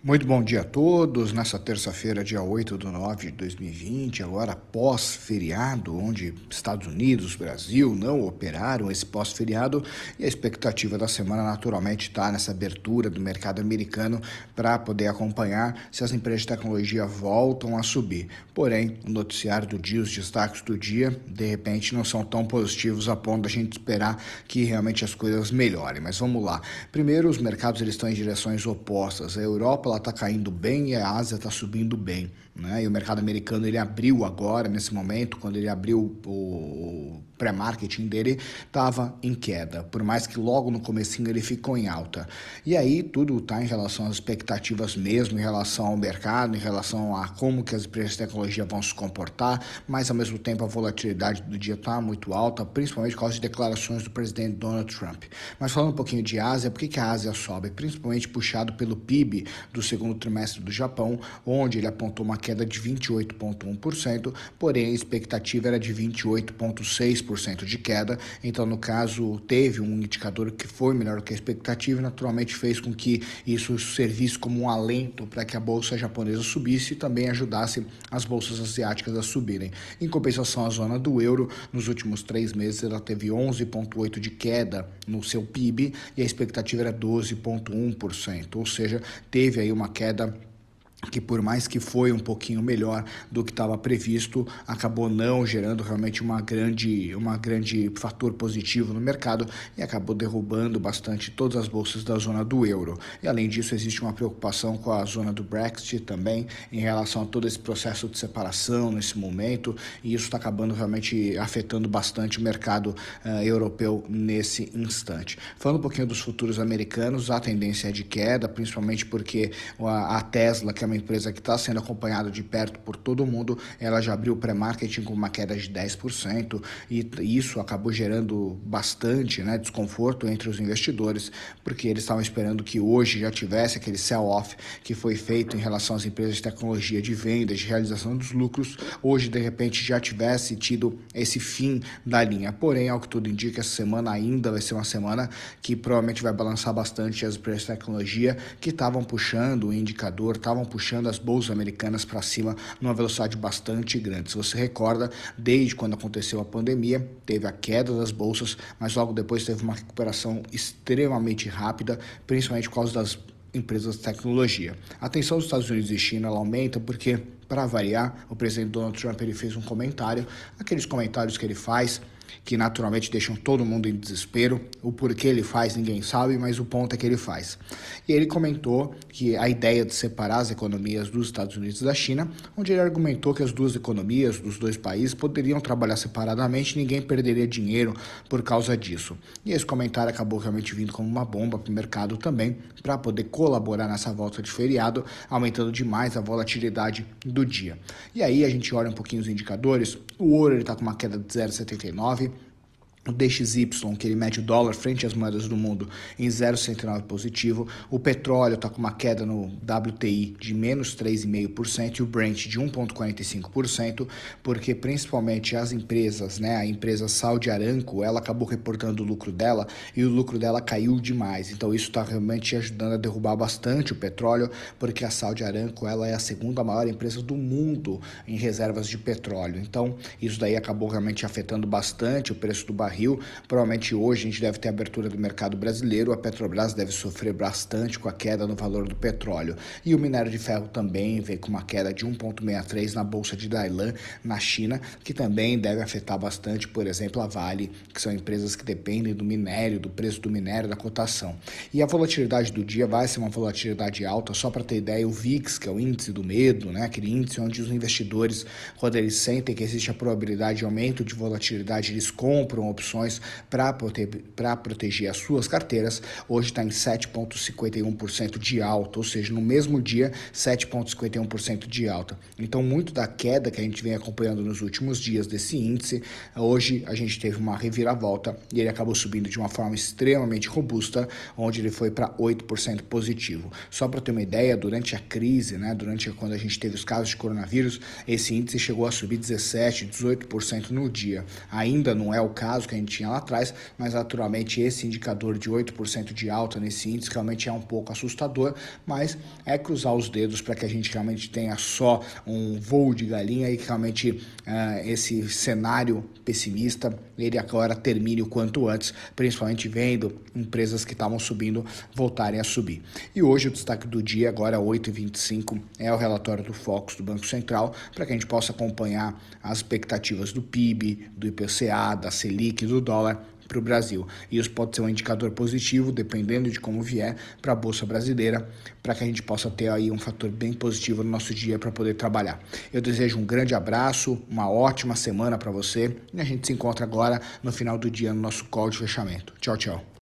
Muito bom dia a todos. Nessa terça-feira, dia 8 de 9 de 2020, agora pós-feriado, onde Estados Unidos, Brasil não operaram esse pós-feriado e a expectativa da semana naturalmente está nessa abertura do mercado americano para poder acompanhar se as empresas de tecnologia voltam a subir. Porém, o noticiário do dia, os destaques do dia, de repente não são tão positivos a ponto da gente esperar que realmente as coisas melhorem. Mas vamos lá. Primeiro, os mercados eles estão em direções opostas. A Europa Europa está caindo bem e a Ásia está subindo bem. Né? E o mercado americano ele abriu agora, nesse momento, quando ele abriu o pré-marketing dele, estava em queda, por mais que logo no comecinho ele ficou em alta. E aí tudo está em relação às expectativas mesmo, em relação ao mercado, em relação a como que as empresas de tecnologia vão se comportar, mas ao mesmo tempo a volatilidade do dia está muito alta, principalmente por causa de declarações do presidente Donald Trump. Mas falando um pouquinho de Ásia, por que, que a Ásia sobe? Principalmente puxado pelo PIB do segundo trimestre do Japão, onde ele apontou uma queda de 28,1%, porém a expectativa era de 28,6% de queda. Então, no caso, teve um indicador que foi melhor que a expectativa e naturalmente fez com que isso servisse como um alento para que a bolsa japonesa subisse e também ajudasse as bolsas asiáticas a subirem. Em compensação, a zona do euro, nos últimos três meses, ela teve 11,8% de queda no seu PIB e a expectativa era 12,1%, ou seja, teve aí uma queda que por mais que foi um pouquinho melhor do que estava previsto, acabou não gerando realmente uma grande, uma grande fator positivo no mercado e acabou derrubando bastante todas as bolsas da zona do euro. E além disso, existe uma preocupação com a zona do Brexit também em relação a todo esse processo de separação nesse momento, e isso está acabando realmente afetando bastante o mercado uh, europeu nesse instante. Falando um pouquinho dos futuros americanos, a tendência é de queda, principalmente porque a, a Tesla, que é uma empresa que está sendo acompanhada de perto por todo mundo, ela já abriu pré-marketing com uma queda de 10% e isso acabou gerando bastante né, desconforto entre os investidores, porque eles estavam esperando que hoje já tivesse aquele sell-off que foi feito em relação às empresas de tecnologia de vendas, de realização dos lucros, hoje de repente já tivesse tido esse fim da linha. Porém, ao que tudo indica, essa semana ainda vai ser uma semana que provavelmente vai balançar bastante as empresas de tecnologia que estavam puxando o indicador, estavam puxando puxando as bolsas americanas para cima numa velocidade bastante grande. Se você recorda, desde quando aconteceu a pandemia, teve a queda das bolsas, mas logo depois teve uma recuperação extremamente rápida, principalmente por causa das empresas de tecnologia. A atenção dos Estados Unidos e China aumenta porque, para variar, o presidente Donald Trump ele fez um comentário, aqueles comentários que ele faz que naturalmente deixam todo mundo em desespero. O porquê ele faz ninguém sabe, mas o ponto é que ele faz. E ele comentou que a ideia de separar as economias dos Estados Unidos da China, onde ele argumentou que as duas economias dos dois países poderiam trabalhar separadamente ninguém perderia dinheiro por causa disso. E esse comentário acabou realmente vindo como uma bomba para o mercado também, para poder colaborar nessa volta de feriado, aumentando demais a volatilidade do dia. E aí a gente olha um pouquinho os indicadores, o ouro está com uma queda de 0,79, Ravi. O DXY, que ele mede o dólar frente às moedas do mundo, em 0,69 positivo. O petróleo está com uma queda no WTI de menos 3,5% e o Brent de 1,45%, porque principalmente as empresas, né, a empresa Saudi Aramco, ela acabou reportando o lucro dela e o lucro dela caiu demais. Então isso está realmente ajudando a derrubar bastante o petróleo, porque a Saudi Aramco ela é a segunda maior empresa do mundo em reservas de petróleo. Então isso daí acabou realmente afetando bastante o preço do barril barril. Provavelmente hoje a gente deve ter abertura do mercado brasileiro. A Petrobras deve sofrer bastante com a queda no valor do petróleo. E o minério de ferro também veio com uma queda de 1,63 na bolsa de Dailan, na China, que também deve afetar bastante, por exemplo, a Vale, que são empresas que dependem do minério, do preço do minério, da cotação. E a volatilidade do dia vai ser uma volatilidade alta, só para ter ideia, o VIX, que é o índice do medo, né, aquele índice onde os investidores, quando eles sentem que existe a probabilidade de aumento de volatilidade, eles compram opções para prote proteger as suas carteiras, hoje está em 7,51% de alta, ou seja, no mesmo dia, 7,51% de alta. Então, muito da queda que a gente vem acompanhando nos últimos dias desse índice, hoje a gente teve uma reviravolta e ele acabou subindo de uma forma extremamente robusta, onde ele foi para 8% positivo. Só para ter uma ideia, durante a crise, né, durante quando a gente teve os casos de coronavírus, esse índice chegou a subir 17, 18% no dia. Ainda não é o caso que a gente tinha lá atrás, mas naturalmente esse indicador de 8% de alta nesse índice realmente é um pouco assustador, mas é cruzar os dedos para que a gente realmente tenha só um voo de galinha e que realmente uh, esse cenário pessimista ele agora termine o quanto antes, principalmente vendo empresas que estavam subindo voltarem a subir. E hoje o destaque do dia, agora 8h25, é o relatório do Focus do Banco Central, para que a gente possa acompanhar as expectativas do PIB, do IPCA, da Selic, do dólar para o Brasil. Isso pode ser um indicador positivo, dependendo de como vier, para a Bolsa Brasileira, para que a gente possa ter aí um fator bem positivo no nosso dia para poder trabalhar. Eu desejo um grande abraço, uma ótima semana para você e a gente se encontra agora no final do dia no nosso call de fechamento. Tchau, tchau.